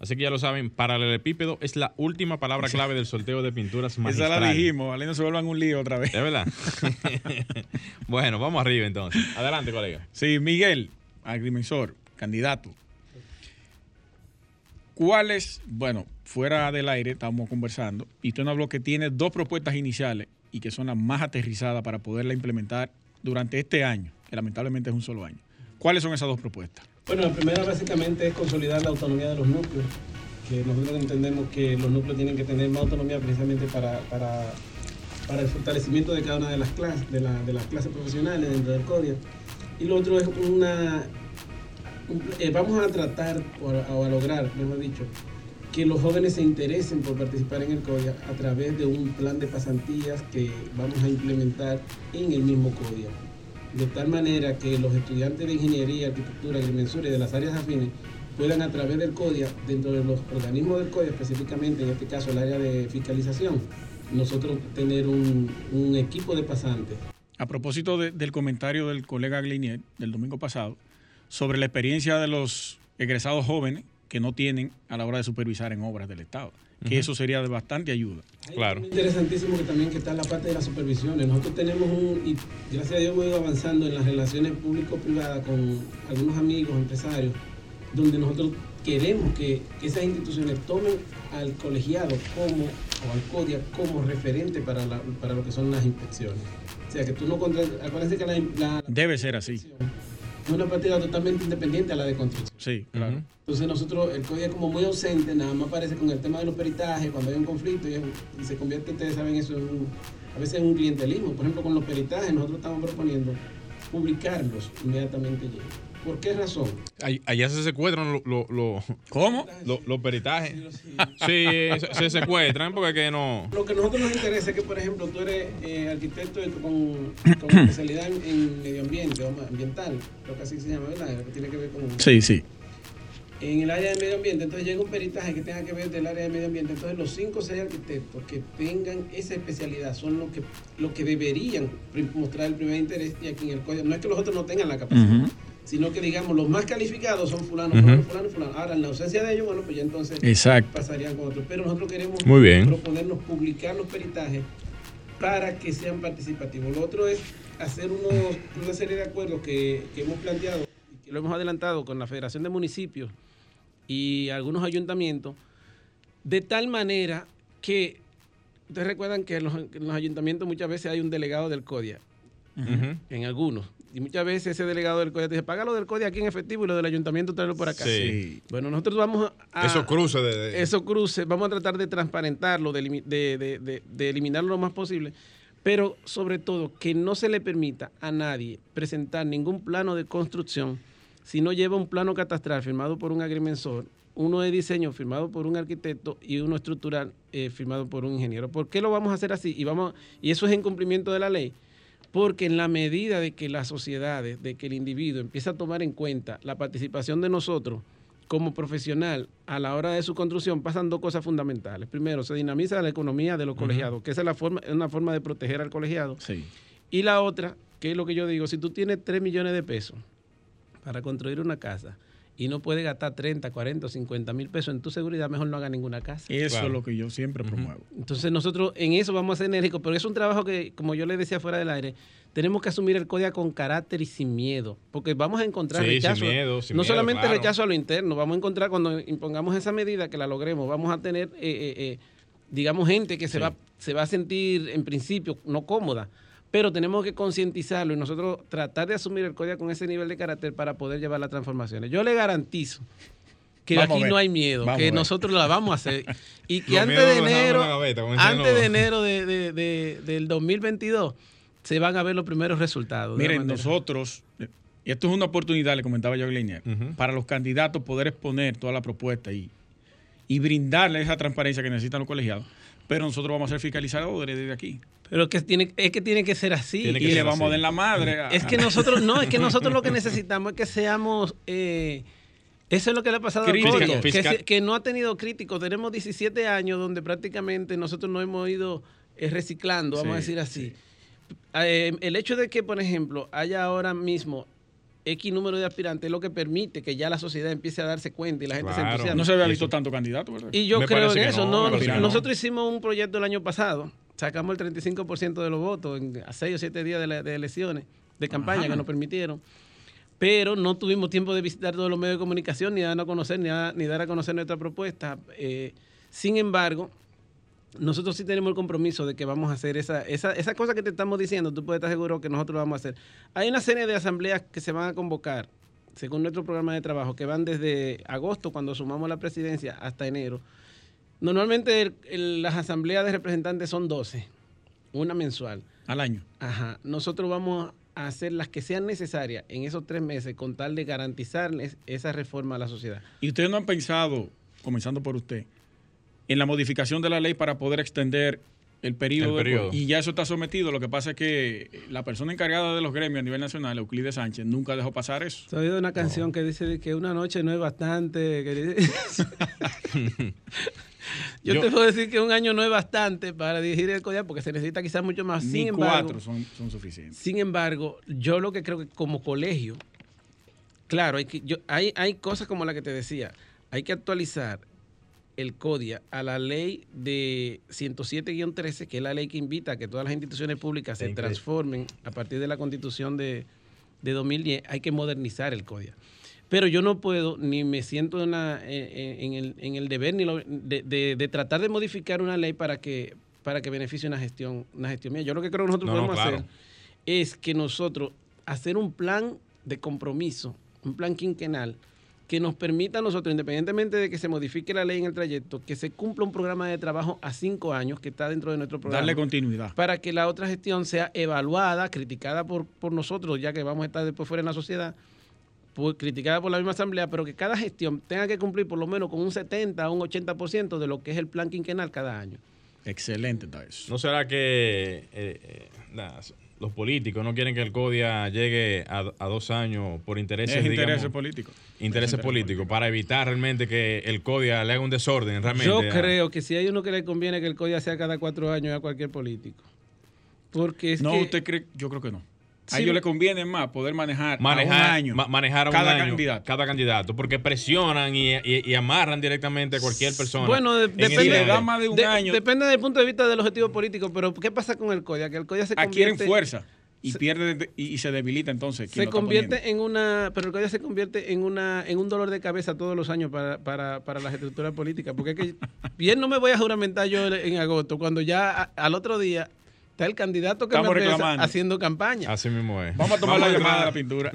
Así que ya lo saben, paralelepípedo es la última palabra clave del sorteo de pinturas magistrales. Esa la dijimos, vale, no se vuelvan un lío otra vez. ¿Es verdad? bueno, vamos arriba entonces. Adelante, colega. Sí, Miguel, agrimensor, candidato. ¿Cuáles, bueno, fuera del aire estamos conversando, y usted nos habló que tiene dos propuestas iniciales y que son las más aterrizadas para poderla implementar durante este año, que lamentablemente es un solo año. ¿Cuáles son esas dos propuestas? Bueno, la primera básicamente es consolidar la autonomía de los núcleos, que nosotros entendemos que los núcleos tienen que tener más autonomía precisamente para, para, para el fortalecimiento de cada una de las clases, de, la, de las clases profesionales dentro del CODIA. Y lo otro es una... Eh, vamos a tratar, o a, lograr, mejor dicho, que los jóvenes se interesen por participar en el CODIA a través de un plan de pasantías que vamos a implementar en el mismo CODIA de tal manera que los estudiantes de ingeniería, arquitectura, agrimensura y de las áreas afines puedan a través del CODIA, dentro de los organismos del CODIA, específicamente en este caso el área de fiscalización, nosotros tener un, equipo de pasantes. A propósito del comentario del colega Glinier del domingo pasado sobre la experiencia de los egresados jóvenes que no tienen a la hora de supervisar en obras del Estado. Que eso sería de bastante ayuda. Claro. Interesantísimo que también que está la parte de las supervisiones. Nosotros tenemos un, y gracias a Dios hemos ido avanzando en las relaciones público-privadas con algunos amigos, empresarios, donde nosotros queremos que, que esas instituciones tomen al colegiado como, o al CODIA como referente para, la- para lo que son las inspecciones. O sea, que tú no contra- acuérdense que la, la- Debe ser así. Es una partida totalmente independiente a la de construcción. Sí, claro. Entonces nosotros, el código es como muy ausente, nada más aparece con el tema de los peritajes, cuando hay un conflicto y, es- y se convierte, ustedes saben eso, en un- a veces en un clientelismo. Por ejemplo, con los peritajes nosotros estamos proponiendo publicarlos inmediatamente llegan. ¿Por qué razón? Allá se secuestran los lo, lo- ¿Cómo? lo- los peritajes. Sí, se, se secuestran porque que no. Lo que a nosotros nos interesa es que, por ejemplo, tú eres eh, arquitecto con, con especialidad en, en medio ambiente, ambiental, lo que así se llama, ¿verdad? Lo que tiene que ver con... Sí, sí. en el área de medio ambiente, entonces llega un peritaje que tenga que ver del área de medio ambiente. Entonces los cinco o seis arquitectos que tengan esa especialidad son los que, los que deberían mostrar el primer interés y aquí en el código. No es que los otros no tengan la capacidad. Sino que digamos los más calificados son fulano, Ujú. fulano, fulano, fulano. Ahora en la ausencia de ellos, bueno, pues ya entonces Exacto. pasarían con otros. Pero nosotros queremos Muy bien. proponernos publicar los peritajes para que sean participativos. Lo otro es hacer unos, una serie de acuerdos que, que hemos planteado y que lo hemos adelantado con la Federación de Municipios y algunos ayuntamientos, de tal manera que ustedes recuerdan que en los, en los ayuntamientos muchas veces hay un delegado del CODIA, en algunos. Y muchas veces ese delegado del CODIA te dice, paga lo del CODIA aquí en efectivo y lo del ayuntamiento tráelo por acá. Sí. Bueno, nosotros vamos a... Esos cruces de. de- Esos cruces, vamos a tratar de transparentarlo, de, elimi- de, de- de- de eliminarlo lo más posible, pero sobre todo que no se le permita a nadie presentar ningún plano de construcción si no lleva un plano catastral firmado por un agrimensor, uno de diseño firmado por un arquitecto y uno estructural eh, firmado por un ingeniero. ¿Por qué lo vamos a hacer así? Y, vamos, y eso es en cumplimiento de la ley. Porque en la medida de que las sociedades, de que el individuo empieza a tomar en cuenta la participación de nosotros como profesional a la hora de su construcción, pasan dos cosas fundamentales. Primero, se dinamiza la economía de los colegiados, que esa es la forma, es una forma de proteger al colegiado. Sí. Y la otra, que es lo que yo digo, si tú tienes 3 millones de pesos para construir una casa y no puedes gastar 30, 40 o 50 mil pesos en tu seguridad, mejor no haga ninguna casa. Eso es lo que yo siempre promuevo. Entonces nosotros en eso vamos a ser enérgicos, pero es un trabajo que, como yo le decía fuera del aire, tenemos que asumir el código con carácter y sin miedo, porque vamos a encontrar Sí, sin rechazo. miedo, sin no miedo, solamente claro. rechazo a lo interno, vamos a encontrar cuando impongamos esa medida que la logremos, vamos a tener, eh, eh, eh, digamos, gente que se, Sí. va, se va a sentir en principio no cómoda, pero tenemos que concientizarlo y nosotros tratar de asumir el código con ese nivel de carácter para poder llevar las transformaciones. Yo le garantizo que Vamos aquí no hay miedo, Vamos a que nosotros la vamos a hacer y que antes de enero, gaveta, antes de enero de, de- de- del 2022 se van a ver los primeros resultados. Miren, nosotros, y esto es una oportunidad, le comentaba yo a Glenier, Ujú. para los candidatos poder exponer toda la propuesta y, y brindarle esa transparencia que necesitan los colegiados. Pero nosotros vamos a ser fiscalizadores desde aquí. Pero que tiene, es que tiene que ser así. Tiene que Y ser le vamos así. a dar la madre. a- Es que nosotros, no, es que nosotros lo que necesitamos es que seamos, eh, eso es lo que le ha pasado Críticos. a Coria, que, que no ha tenido críticos. Tenemos 17 años donde prácticamente nosotros no hemos ido eh, reciclando, vamos a decir así. Eh, el hecho de que, por ejemplo, haya ahora mismo X número de aspirantes es lo que permite que ya la sociedad empiece a darse cuenta y la gente se Claro. entusiasme. no se había Eso. visto tanto candidato, ¿verdad? Y yo Me creo en eso. no, No, no. nosotros hicimos un proyecto el año pasado, sacamos el 35% de los votos en, a 6 o 7 días de, la- de elecciones, de campaña Ajá. que nos permitieron, pero no tuvimos tiempo de visitar todos los medios de comunicación, ni dar a conocer, ni, a- ni dar a conocer nuestra propuesta. Eh, sin embargo, nosotros sí tenemos el compromiso de que vamos a hacer esa, esa, esa cosa que te estamos diciendo, tú puedes estar seguro que nosotros lo vamos a hacer. Hay una serie de asambleas que se van a convocar, según nuestro programa de trabajo, que van desde agosto, cuando sumamos la presidencia, hasta enero. Normalmente el- el- las asambleas de representantes son 12, una mensual. Al año. Ajá. Nosotros vamos a hacer las que sean necesarias en esos tres meses con tal de garantizarles esa reforma a la sociedad. ¿Y ustedes no han pensado, comenzando por usted, en la modificación de la ley para poder extender el periodo? El de- y ya eso está sometido. Lo que pasa es que la persona encargada de los gremios a nivel nacional, Euclides Sánchez, nunca dejó pasar eso. ¿Has oído una canción que dice de que una noche no es bastante? que dice- Yo, Yo- te puedo decir que un año no es bastante para dirigir el CODIA porque se necesita quizás mucho más. Ni Sin embargo, cuatro son, son suficientes. Sin embargo, yo lo que creo que como colegio, claro, hay, que, yo, hay, hay cosas como la que te decía. hay que actualizar el CODIA a la ley de 107-13, que es la ley que invita a que todas las instituciones públicas se transformen a partir de la constitución de, 2010, hay que modernizar el CODIA. Pero yo no puedo, ni me siento en, el, deber ni de, tratar de modificar una ley para que, para que beneficie una gestión, una gestión mía. Yo lo que creo que nosotros podemos hacer es que nosotros hacer un plan de compromiso, un plan quinquenal, que nos permita a nosotros, independientemente de que se modifique la ley en el trayecto, que se cumpla un programa de trabajo a cinco años que está dentro de nuestro programa. Darle continuidad. Para que la otra gestión sea evaluada, criticada por, por nosotros, ya que vamos a estar después fuera en la sociedad, criticada por la misma asamblea, pero que cada gestión tenga que cumplir por lo menos con un 70 o un 80% de lo que es el plan quinquenal cada año. Excelente está eso. ¿No será que eh, eh, los políticos no quieren que el CODIA llegue a, dos años por intereses, es intereses políticos? Intereses políticos, para evitar realmente que el CODIA le haga un desorden realmente. Yo creo que si hay uno que le conviene que el CODIA sea cada cuatro años a cualquier político. Porque es no, usted cree, yo creo que no. A ellos le conviene más poder manejar, manejar a un año manejar cada candidato. Cada candidato, porque presionan y, amarran directamente a cualquier persona. Bueno, depende, da más de un año. depende del punto de vista del objetivo político, pero ¿qué pasa con el CODIA? Que el CODIA se convierte... Adquieren fuerza y pierde y, se debilita entonces. Se convierte en una, pero el CODIA se convierte en una en un dolor de cabeza todos los años para, para, para las estructuras políticas, porque es que bien no me voy a juramentar yo en agosto, cuando ya al otro día Está el candidato que Estamos me haciendo campaña. Así mismo es. Vamos a tomar la llamada de la pintura.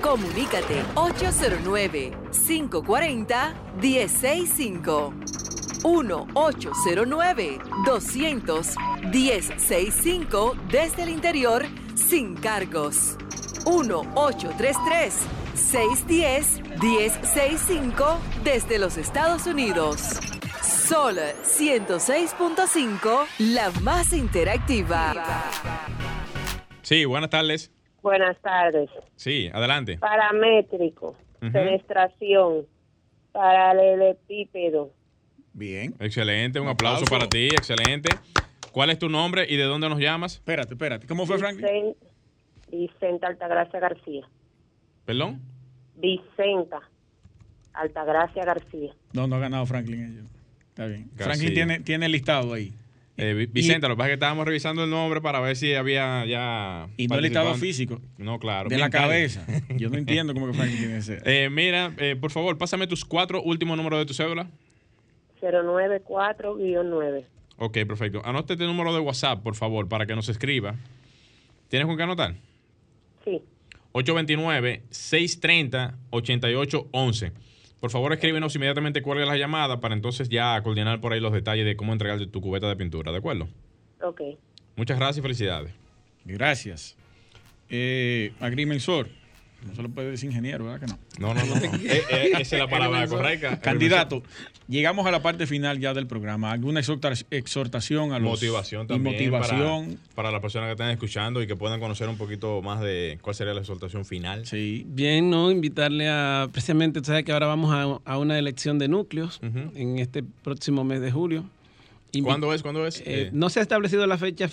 Comunícate 809-540-1065. 1-809-200-1065 desde el interior sin cargos. 1-833-610-1065 desde los Estados Unidos. Sol 106.5, la más interactiva. Sí, buenas tardes. Buenas tardes. Sí, adelante. Paramétrico, penetración, paralelepípedo. Bien. Excelente, un, aplauso. para ti, excelente. ¿Cuál es tu nombre y de dónde nos llamas? Espérate, espérate. ¿Cómo fue, Franklin? Vicenta Altagracia García. ¿Perdón? Vicenta Altagracia García. No, no ha ganado Franklin. Está bien. Franklin tiene, tiene listado ahí. Eh, Vicente, lo que pasa es que estábamos revisando el nombre para ver si había ya. Y no el listado físico. No, claro. De la cabeza. Yo no entiendo cómo que Franklin tiene ese. Eh, mira, eh, por favor, pásame tus cuatro últimos números de tu cédula. 094-9. Ok, perfecto. Anote este número de WhatsApp, por favor, para que nos escriba. ¿Tienes con qué anotar? Sí. 829-630-8811. Por favor, escríbenos inmediatamente cuelgue la llamada para entonces ya coordinar por ahí los detalles de cómo entregar tu cubeta de pintura, ¿de acuerdo? Ok. Muchas gracias y felicidades. Gracias. Eh, agrimensor. No se lo puede decir ingeniero, ¿verdad que no? No, no, no. Eh, eh, esa es la palabra correcta. Candidato, llegamos a la parte final ya del programa. ¿Alguna exhortación a los... Motivación también. motivación. Para, las personas que están escuchando y que puedan conocer un poquito más de cuál sería la exhortación final. Sí. Bien, ¿no? Invitarle a... Precisamente, tú sabes que ahora vamos a, una elección de núcleos en este próximo mes de julio. ¿Cuándo es? ¿Cuándo es? Eh, no se ha establecido la fecha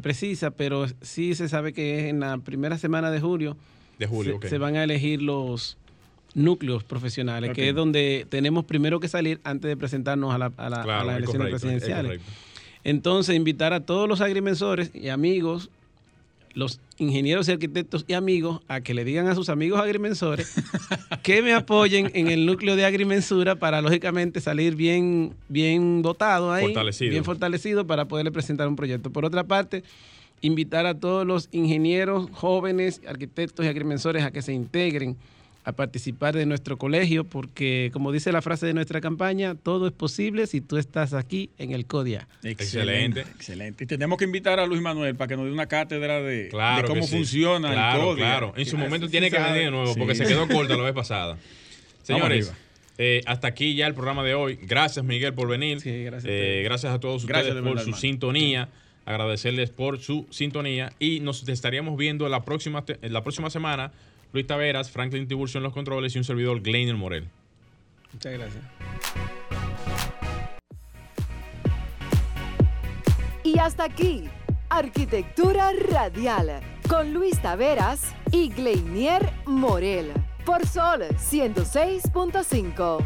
precisa, pero sí se sabe que es en la primera semana de julio de julio, se, van a elegir los núcleos profesionales, que es donde tenemos primero que salir antes de presentarnos a, la, a, las elecciones presidenciales. Entonces, invitar a todos los agrimensores y amigos, los ingenieros y arquitectos y amigos, a que le digan a sus amigos agrimensores que me apoyen en el núcleo de agrimensura para, lógicamente, salir bien, bien dotado ahí, bien fortalecido para poderle presentar un proyecto. Por otra parte, invitar a todos los ingenieros jóvenes, arquitectos y agrimensores a que se integren a participar de nuestro colegio, porque como dice la frase de nuestra campaña, todo es posible si tú estás aquí en el CODIA. Excelente. Excelente. Y tenemos que invitar a Luis Manuel para que nos dé una cátedra de, cómo funciona el CODIA. Claro, en su momento tiene que venir de nuevo, porque se quedó corta la vez pasada. Señores, eh, hasta aquí ya el programa de hoy. Gracias, Miguel, por venir. gracias, eh, gracias a todos ustedes por su sintonía agradecerles por su sintonía y nos estaríamos viendo la próxima, la próxima semana. Luis Taveras, Franklin Tiburcio en los controles y un servidor Gleiner Morel. Muchas gracias. Y hasta aquí, Arquitectura Radial, con Luis Taveras y Gleinier Morel. por Sol 106.5.